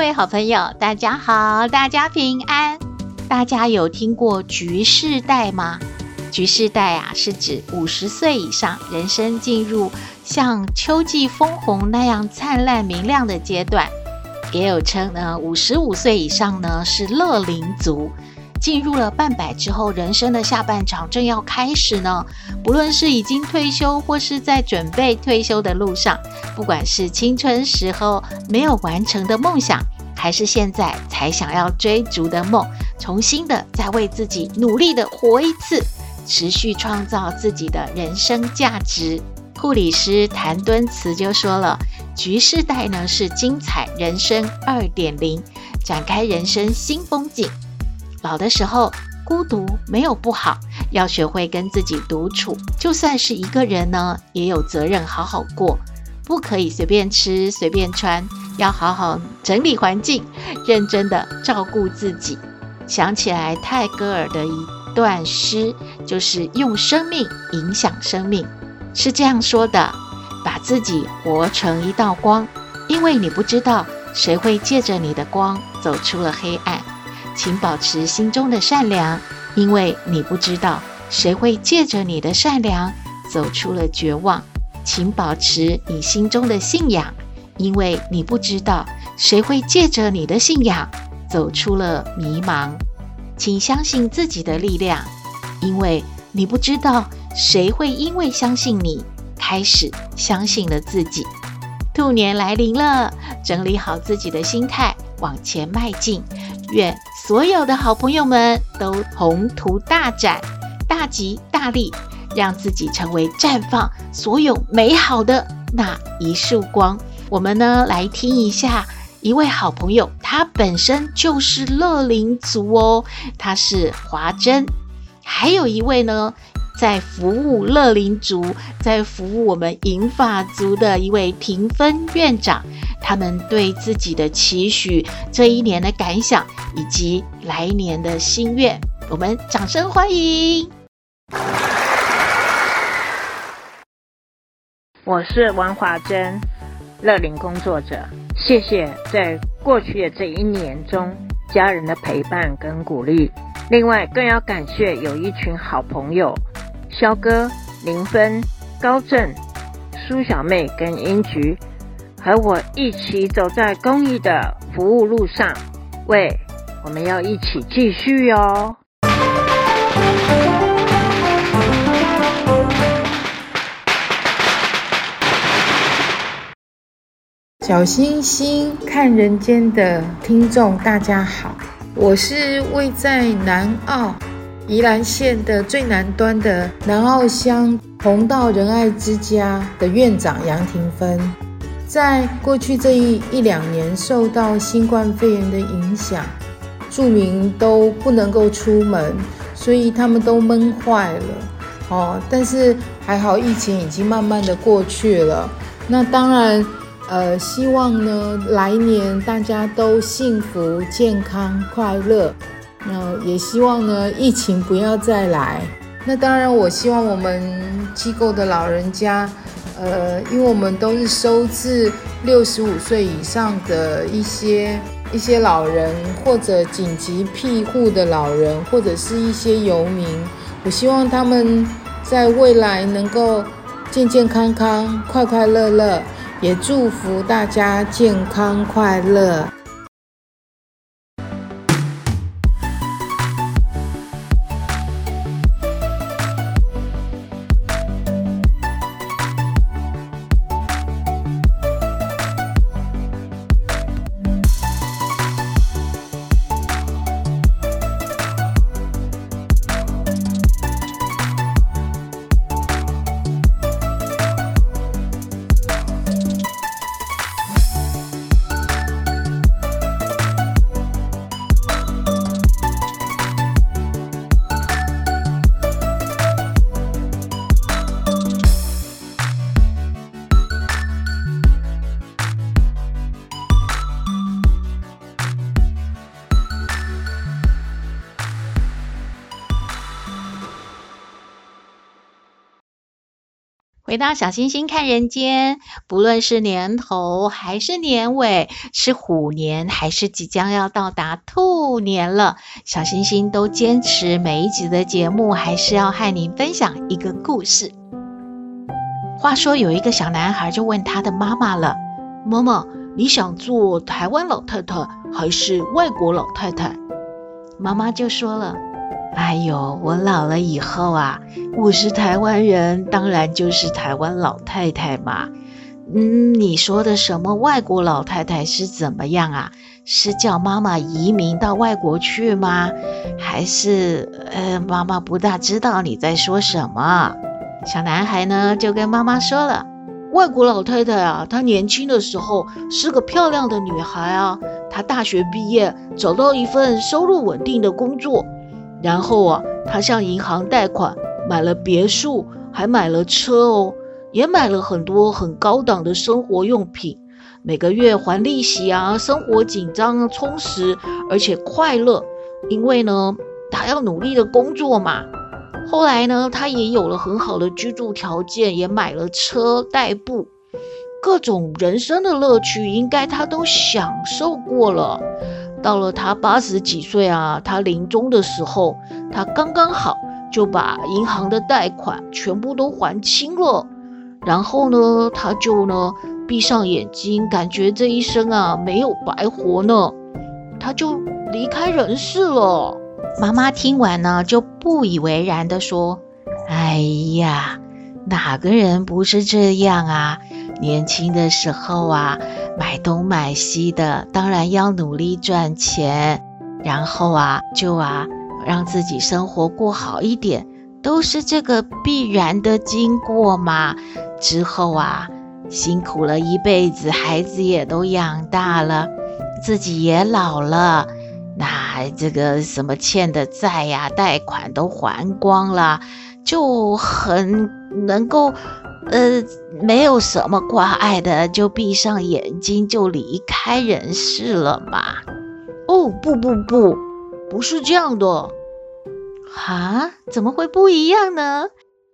各位好朋友，大家好，大家平安。大家有听过“菊世代”吗？菊世代啊，是指五十岁以上，人生进入像秋季枫红那样灿烂明亮的阶段。也有称呢，五十五岁以上呢是乐龄族，进入了半百之后，人生的下半场正要开始呢。不论是已经退休，或是在准备退休的路上，不管是青春时候没有完成的梦想，还是现在才想要追逐的梦，重新的再为自己努力的活一次。持续创造自己的人生价值。护理师谭敦慈就说了：“局世代呢是精彩人生二点零，展开人生新风景。老的时候孤独没有不好，要学会跟自己独处。就算是一个人呢，也有责任好好过，不可以随便吃随便穿，要好好整理环境，认真的照顾自己。”想起来泰戈尔的一。段诗就是用生命影响生命，是这样说的：把自己活成一道光，因为你不知道谁会借着你的光走出了黑暗。请保持心中的善良，因为你不知道谁会借着你的善良走出了绝望。请保持你心中的信仰，因为你不知道谁会借着你的信仰走出了迷茫。请相信自己的力量，因为你不知道谁会因为相信你，开始相信了自己。兔年来临了，整理好自己的心态，往前迈进。愿所有的好朋友们都宏图大展，大吉大利，让自己成为绽放所有美好的那一束光。我们呢，来听一下。一位好朋友，他本身就是乐龄族哦，他是华珍。还有一位呢，在服务乐龄族，在服务我们银发族的一位庭分院长，他们对自己的期许、这一年的感想以及来年的心愿，我们掌声欢迎。我是王华珍，乐龄工作者。谢谢在过去的这一年中家人的陪伴跟鼓励，另外更要感谢有一群好朋友，萧哥、林芬、高正、苏小妹跟英菊，和我一起走在公益的服务路上。喂，我们要一起继续哦。小星星看人间的听众，大家好，我是位在南澳宜兰县的最南端的南澳乡红道仁爱之家的院长杨廷芬。在过去这一一两年，受到新冠肺炎的影响，住民都不能够出门，所以他们都闷坏了。哦，但是还好，疫情已经慢慢的过去了。那当然。呃，希望呢，来年大家都幸福、健康、快乐。那也希望呢，疫情不要再来。那当然，我希望我们机构的老人家，呃，因为我们都是收治六十五岁以上的一些一些老人，或者紧急庇护的老人，或者是一些游民。我希望他们在未来能够健健康康、快快乐乐。也祝福大家健康快乐。回到小星星看人间，不论是年头还是年尾，是虎年还是即将要到达兔年了，小星星都坚持每一集的节目还是要和您分享一个故事。话说有一个小男孩就问他的妈妈了：“妈妈，你想做台湾老太太还是外国老太太？”妈妈就说了。哎呦，我老了以后啊，我是台湾人，当然就是台湾老太太嘛。嗯，你说的什么外国老太太是怎么样啊？是叫妈妈移民到外国去吗？还是呃，妈妈不大知道你在说什么？小男孩呢就跟妈妈说了，外国老太太啊，她年轻的时候是个漂亮的女孩啊，她大学毕业找到一份收入稳定的工作。然后啊，他向银行贷款买了别墅，还买了车哦，也买了很多很高档的生活用品。每个月还利息啊，生活紧张、充实，而且快乐。因为呢，他要努力的工作嘛。后来呢，他也有了很好的居住条件，也买了车代步，各种人生的乐趣，应该他都享受过了。到了他八十几岁啊，他临终的时候，他刚刚好就把银行的贷款全部都还清了。然后呢，他就呢闭上眼睛，感觉这一生啊没有白活呢，他就离开人世了。妈妈听完呢，就不以为然地说：“哎呀，哪个人不是这样啊？年轻的时候啊。”买东买西的，当然要努力赚钱，然后啊，就啊，让自己生活过好一点，都是这个必然的经过嘛。之后啊，辛苦了一辈子，孩子也都养大了，自己也老了，那这个什么欠的债呀、贷款都还光了，就很能够。呃，没有什么挂碍的，就闭上眼睛就离开人世了嘛。哦，不不不，不是这样的。哈，怎么会不一样呢？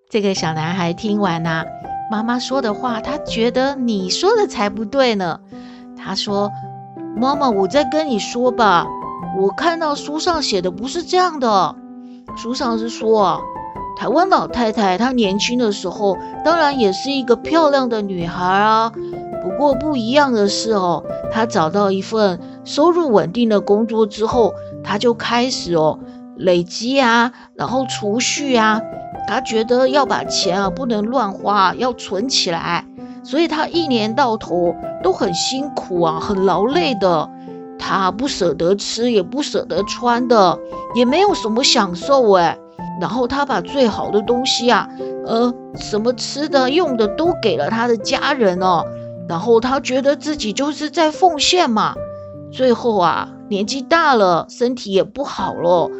这个小男孩听完呐、妈妈说的话，他觉得你说的才不对呢。他说：“妈妈，我再跟你说吧，我看到书上写的不是这样的，书上是说。”台湾老太太她年轻的时候，当然也是一个漂亮的女孩啊。不过不一样的是哦，她找到一份收入稳定的工作之后，她就开始哦累积啊，然后储蓄啊。她觉得要把钱啊不能乱花，要存起来。所以她一年到头都很辛苦啊，很劳累的。她不舍得吃，也不舍得穿的，也没有什么享受哎。然后他把最好的东西啊，呃，什么吃的、用的都给了他的家人哦。然后他觉得自己就是在奉献嘛。最后啊，年纪大了，身体也不好了。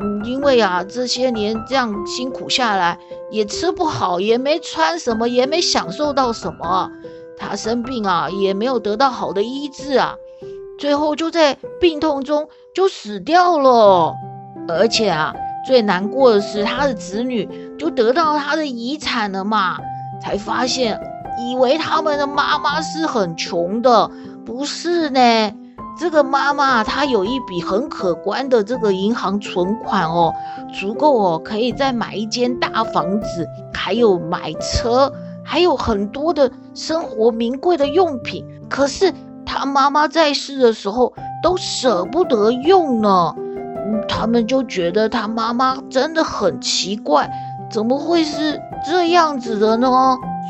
嗯，因为啊，这些年这样辛苦下来，也吃不好，也没穿什么，也没享受到什么。他生病啊，也没有得到好的医治啊。最后就在病痛中就死掉了。而且啊。最难过的是，他的子女就得到他的遗产了嘛，才发现，以为他们的妈妈是很穷的，不是呢。这个妈妈她有一笔很可观的这个银行存款哦，足够哦，可以再买一间大房子，还有买车，还有很多的生活名贵的用品。可是他妈妈在世的时候都舍不得用呢。他们就觉得他妈妈真的很奇怪，怎么会是这样子的呢？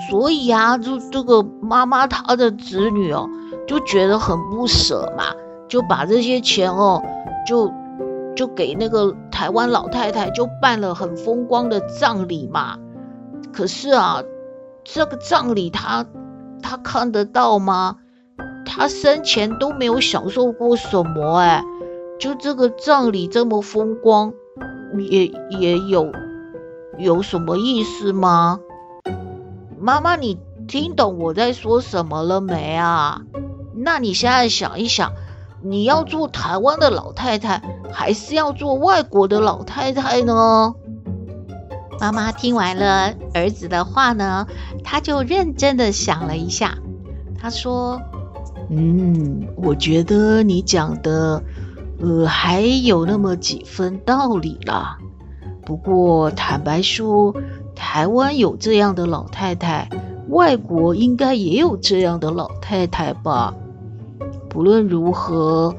所以啊，就这个妈妈她的子女哦，就觉得很不舍嘛，就把这些钱哦，就就给那个台湾老太太，就办了很风光的葬礼嘛。可是啊，这个葬礼她她看得到吗？她生前都没有享受过什么哎。就这个葬礼这么风光，也也有有什么意思吗？妈妈，你听懂我在说什么了没啊？那你现在想一想，你要做台湾的老太太，还是要做外国的老太太呢？妈妈听完了儿子的话呢，她就认真的想了一下，她说：“嗯，我觉得你讲的，呃，还有那么几分道理啦。不过坦白说，台湾有这样的老太太，外国应该也有这样的老太太吧？不论如何，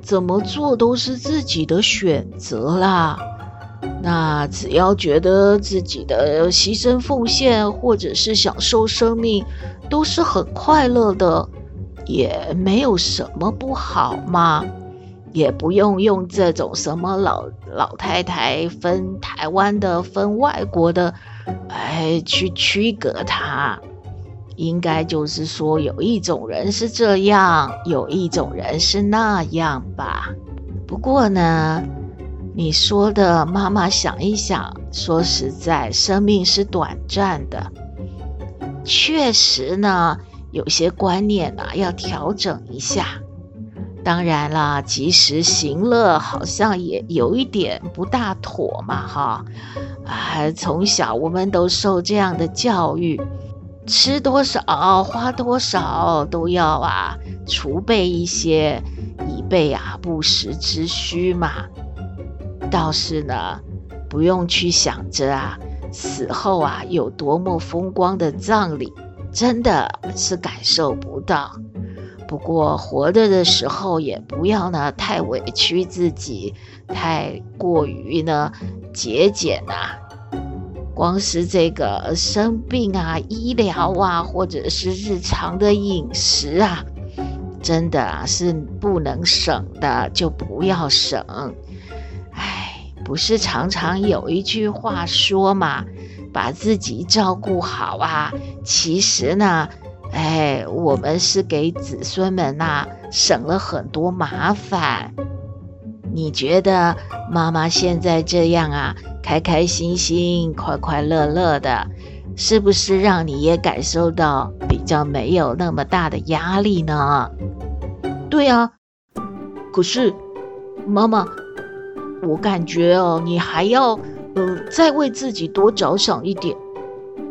怎么做都是自己的选择啦。”那只要觉得自己的牺牲奉献，或者是享受生命，都是很快乐的，也没有什么不好嘛。也不用用这种什么老老太太分台湾的、分外国的，哎，去区隔它。应该就是说，有一种人是这样，有一种人是那样吧。不过呢。你说的，妈妈想一想。说实在，生命是短暂的，确实呢，有些观念呢要调整一下。当然啦，及时行乐好像也有一点不大妥嘛，哈。啊，从小我们都受这样的教育，吃多少花多少都要啊，储备一些，以备啊不时之需嘛。倒是呢，不用去想着啊，死后啊有多么风光的葬礼，真的是感受不到。不过活着的时候也不要呢太委屈自己，太过于呢节俭呐、啊。光是这个生病啊、医疗啊，或者是日常的饮食啊，真的啊是不能省的，就不要省。不是常常有一句话说嘛，把自己照顾好啊。其实呢，哎，我们是给子孙们呐、省了很多麻烦。你觉得妈妈现在这样啊，开开心心、快快乐乐的，是不是让你也感受到比较没有那么大的压力呢？对啊，可是妈妈。我感觉哦，你还要，呃，再为自己多着想一点。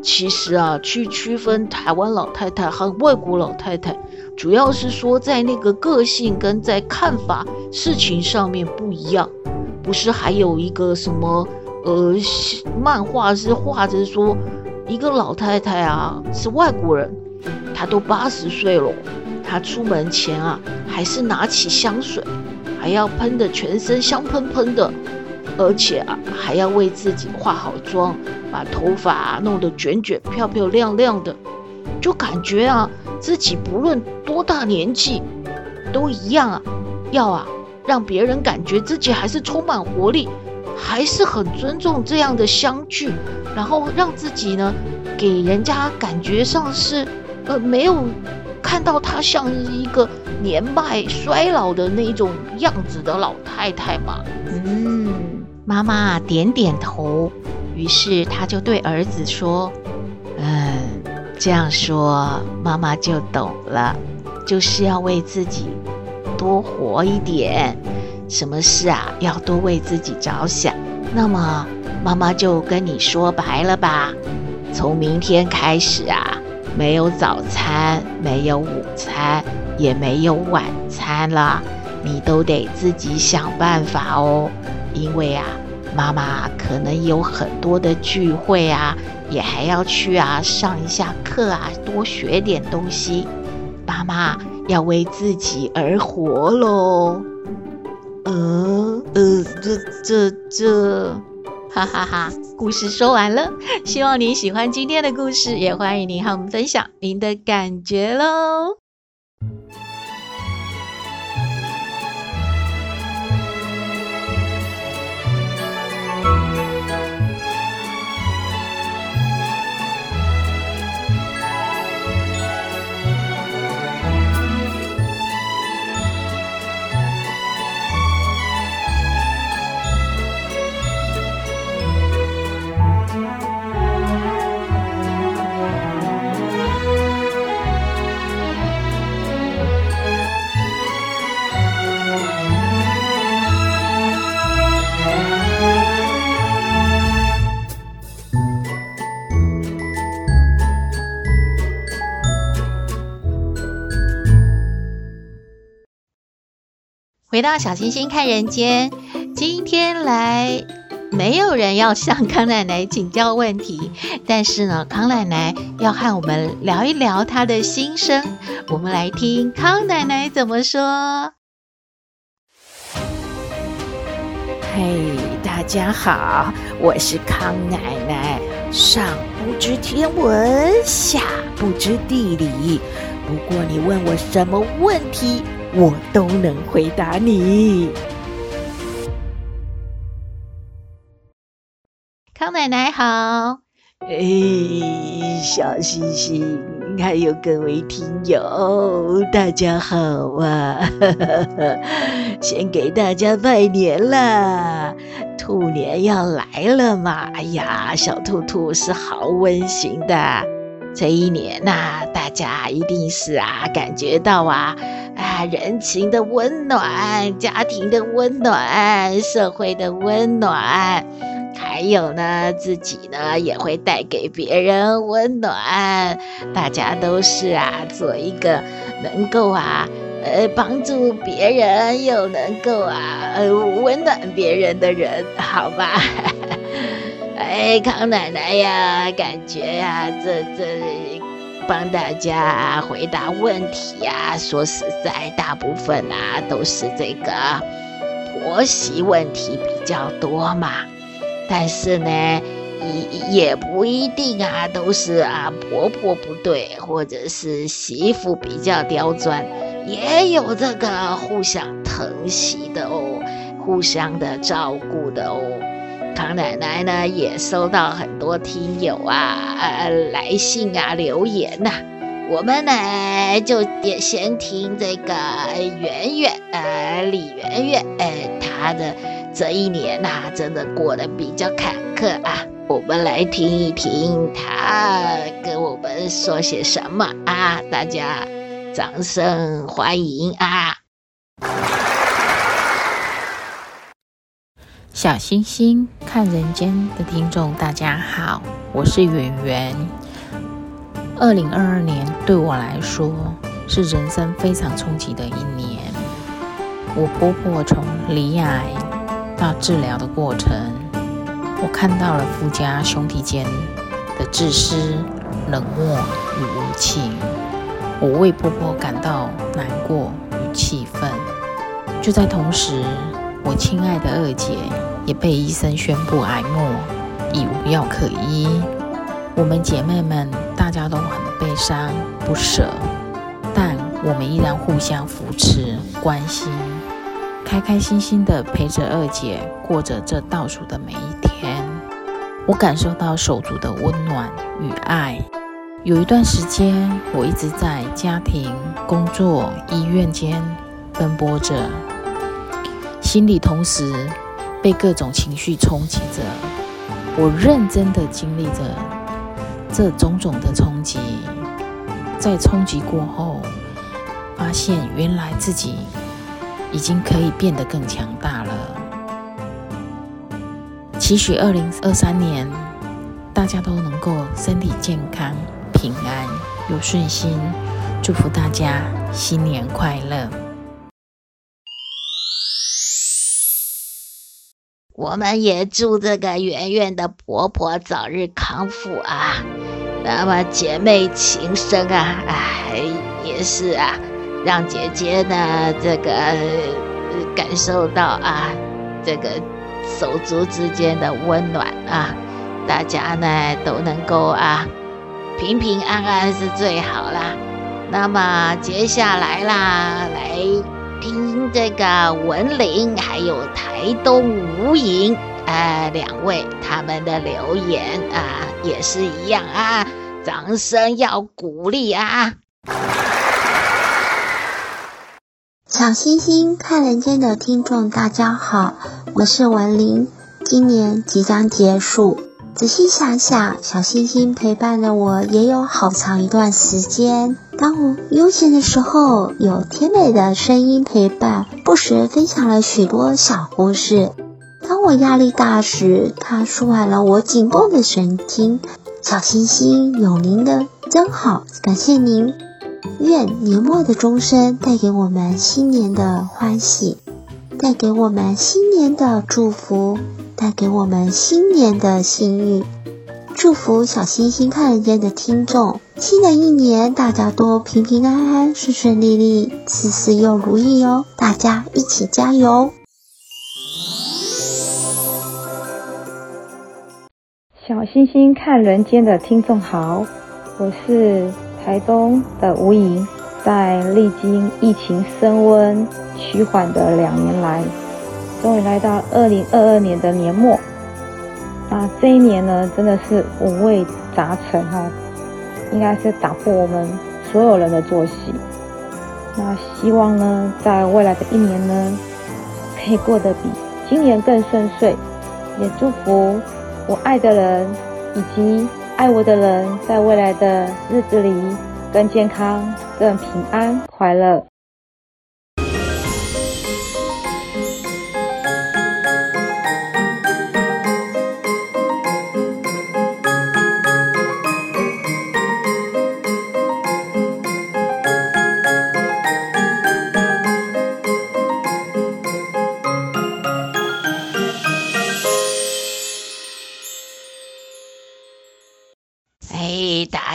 其实啊，去区分台湾老太太和外国老太太，主要是说在那个个性跟在看法事情上面不一样。不是还有一个什么，呃，漫画是画着说，一个老太太啊是外国人，她都八十岁了，她出门前啊还是拿起香水。还要喷的全身香喷喷的，而且啊，还要为自己化好妆，把头发弄得卷卷漂漂亮亮的，就感觉啊，自己不论多大年纪，都一样啊，要啊，让别人感觉自己还是充满活力，还是很尊重这样的相聚，然后让自己呢，给人家感觉上是，呃，没有看到她像一个。年迈衰老的那种样子的老太太嘛，嗯，妈妈点点头，于是她就对儿子说：“嗯，这样说妈妈就懂了，就是要为自己多活一点，什么事啊要多为自己着想。那么妈妈就跟你说白了吧，从明天开始啊，没有早餐，没有午餐。”也没有晚餐了，你都得自己想办法哦。因为啊，妈妈可能有很多的聚会啊，也还要去啊，上一下课啊，多学点东西。妈妈要为自己而活喽。呃呃，这这这，哈哈哈！故事说完了，希望您喜欢今天的故事，也欢迎您和我们分享您的感觉喽。回到小星星看人间，今天来没有人要向康奶奶请教问题，但是呢，康奶奶要和我们聊一聊她的心声。我们来听康奶奶怎么说。嘿大家好，我是康奶奶。上不知天文，下不知地理，不过你问我什么问题，我都能回答你。康奶奶好，哎，小星星，还有各位听友，大家好啊！先给大家拜年啦，兔年要来了嘛！哎呀，小兔兔是好温馨的。这一年呐、大家一定是啊，感觉到啊啊人情的温暖，家庭的温暖，社会的温暖。还有呢，自己呢也会带给别人温暖。大家都是啊，做一个能够啊，呃，帮助别人又能够啊，呃，温暖别人的人，好吧？哎，康奶奶呀，感觉呀，这这帮大家回答问题呀，说实在，大部分啊都是这个婆媳问题比较多嘛。但是呢，也也不一定啊，都是啊婆婆不对，或者是媳妇比较刁钻，也有这个互相疼惜的哦，互相的照顾的哦。康奶奶呢也收到很多听友啊呃来信啊留言呐、我们呢就也先听这个圆圆呃李圆圆哎她的。这一年呐、啊，真的过得比较坎坷啊！我们来听一听她跟我们说些什么啊！大家掌声欢迎啊！小星星看人间的听众，大家好，我是圆圆。二零二二年对我来说是人生非常冲击的一年。我婆婆从罹癌。到治疗的过程，我看到了夫家兄弟间的自私、冷漠与无情，我为婆婆感到难过与气愤。就在同时，我亲爱的二姐也被医生宣布癌末，已无药可医。我们姐妹们大家都很悲伤不舍，但我们依然互相扶持、关心。开开心心的陪着二姐过着这倒数的每一天，我感受到手足的温暖与爱。有一段时间，我一直在家庭、工作、医院间奔波着，心里同时被各种情绪冲击着。我认真的经历着这种种的冲击，在冲击过后，发现原来自己。已经可以变得更强大了。期许二零二三年，大家都能够身体健康、平安又顺心。祝福大家新年快乐！我们也祝这个圆圆的婆婆早日康复啊！那么姐妹情深啊，哎，也是啊。让姐姐呢，这个感受到啊，这个手足之间的温暖啊，大家呢都能够啊平平安安是最好啦。那么接下来啦，来听这个文玲还有台东吴莹啊两位他们的留言啊，也是一样啊，掌声要鼓励啊。小星星看人间的听众，大家好，我是文玲。今年即将结束，仔细想想，小星星陪伴了我也有好长一段时间。当我悠闲的时候，有甜美的声音陪伴，不时分享了许多小故事。当我压力大时，它舒缓了我紧绷的神经。小星星有您的真好，感谢您。愿年末的钟声带给我们新年的欢喜。带给我们新年的祝福，带给我们新年的幸运。祝福小星星看人间的听众，新的一年大家都平平安安、顺顺利利，事事又如意哦！大家一起加油！小星星看人间的听众好，我是台东的吴莹，在历经疫情升温趋缓的两年来，终于来到二零二二年的年末。那这一年呢，真的是五味杂陈哈，应该是打破我们所有人的作息。那希望呢，在未来的一年呢，可以过得比今年更顺遂，也祝福。我爱的人以及爱我的人，在未来的日子里更健康、更平安、快乐。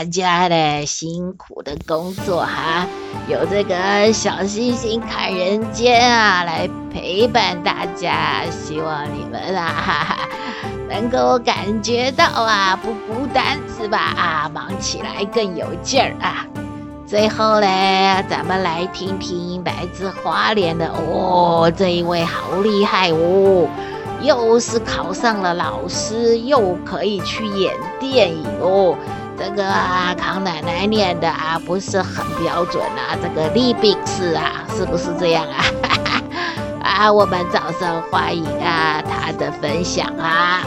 大家的辛苦的工作哈，有这个小星星看人间啊，来陪伴大家，希望你们啊哈哈能够感觉到啊不孤单是吧？啊，忙起来更有劲儿啊！最后呢，咱们来听听来自花莲的哦，这一位好厉害哦，又是考上了老师，又可以去演电影哦。这个啊，康奶奶念的啊，不是很标准啊。这个利宾斯啊，是不是这样啊？啊，我们掌声欢迎啊，他的分享啊。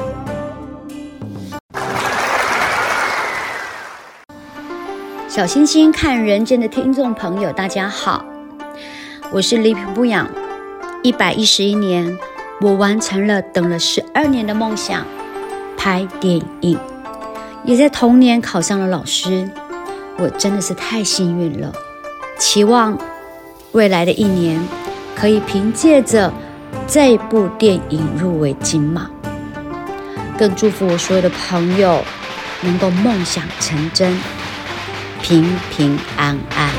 小星星看人间的听众朋友，大家好，我是李平不养。一百一十一年，我完成了等了十二年的梦想，拍电影。也在同年考上了老师，我真的是太幸运了。期望未来的一年可以凭借着这部电影入围金马，更祝福我所有的朋友能够梦想成真，平平安安。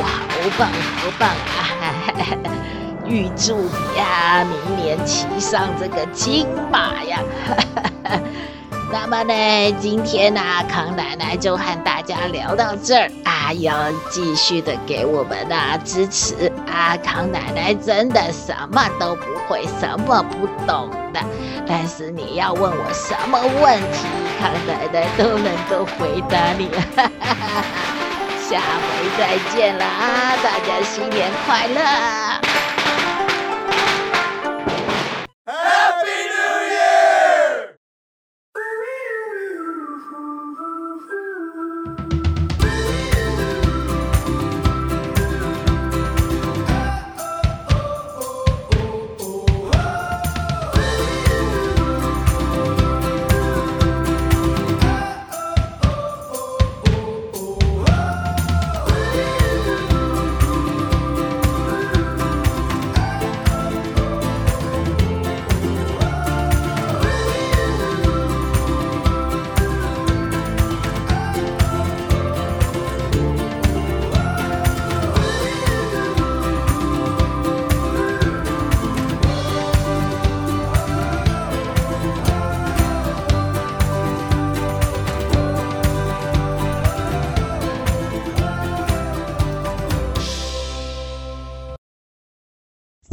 哇，好棒，好棒啊！预祝你呀，明年骑上这个金马呀！那么呢，今天呢，康奶奶就和大家聊到这儿啊，要继续的给我们啊支持啊！康奶奶真的什么都不会，什么不懂的，但是你要问我什么问题，康奶奶都能够回答你。下回再见了啊，大家新年快乐！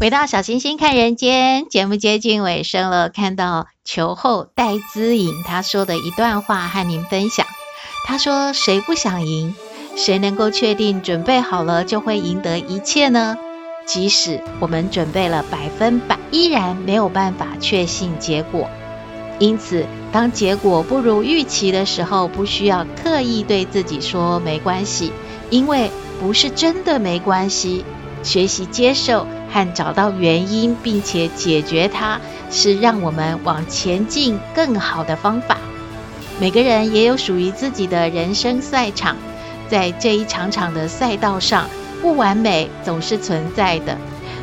回到小星星看人间，节目接近尾声了。看到球后戴资颖他说的一段话，和您分享。他说：“谁不想赢？谁能够确定准备好了就会赢得一切呢？即使我们准备了百分百，依然没有办法确信结果。因此，当结果不如预期的时候，不需要刻意对自己说没关系，因为不是真的没关系。学习接受。”和找到原因，并且解决它，是让我们往前进更好的方法。每个人也有属于自己的人生赛场，在这一场场的赛道上，不完美总是存在的，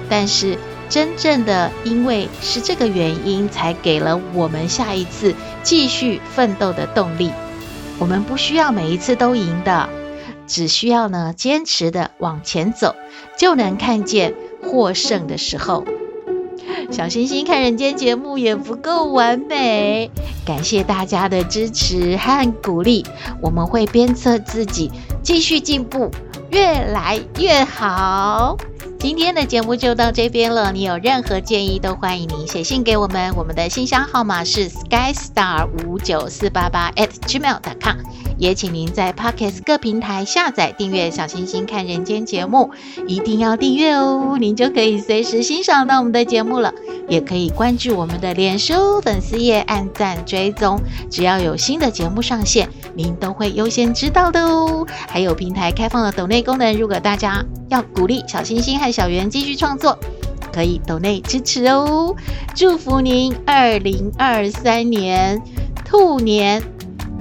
但是真正的因为是这个原因，才给了我们下一次继续奋斗的动力。我们不需要每一次都赢的，只需要呢坚持的往前走，就能看见获胜的时候。小星星看人间节目也不够完美，感谢大家的支持和鼓励，我们会鞭策自己继续进步，越来越好。今天的节目就到这边了，你有任何建议都欢迎您写信给我们，我们的信箱号码是 skystar 五九四八八 at gmail.com，也请您在 Podcast 各平台下载订阅小星星看人间节目，一定要订阅哦，您就可以随时欣赏到我们的节目了。也可以关注我们的脸书粉丝页，按赞追踪，只要有新的节目上线，您都会优先知道的哦。还有平台开放的抖内功能，如果大家要鼓励小星星和小圆继续创作，可以抖内支持哦。祝福您二零二三年兔年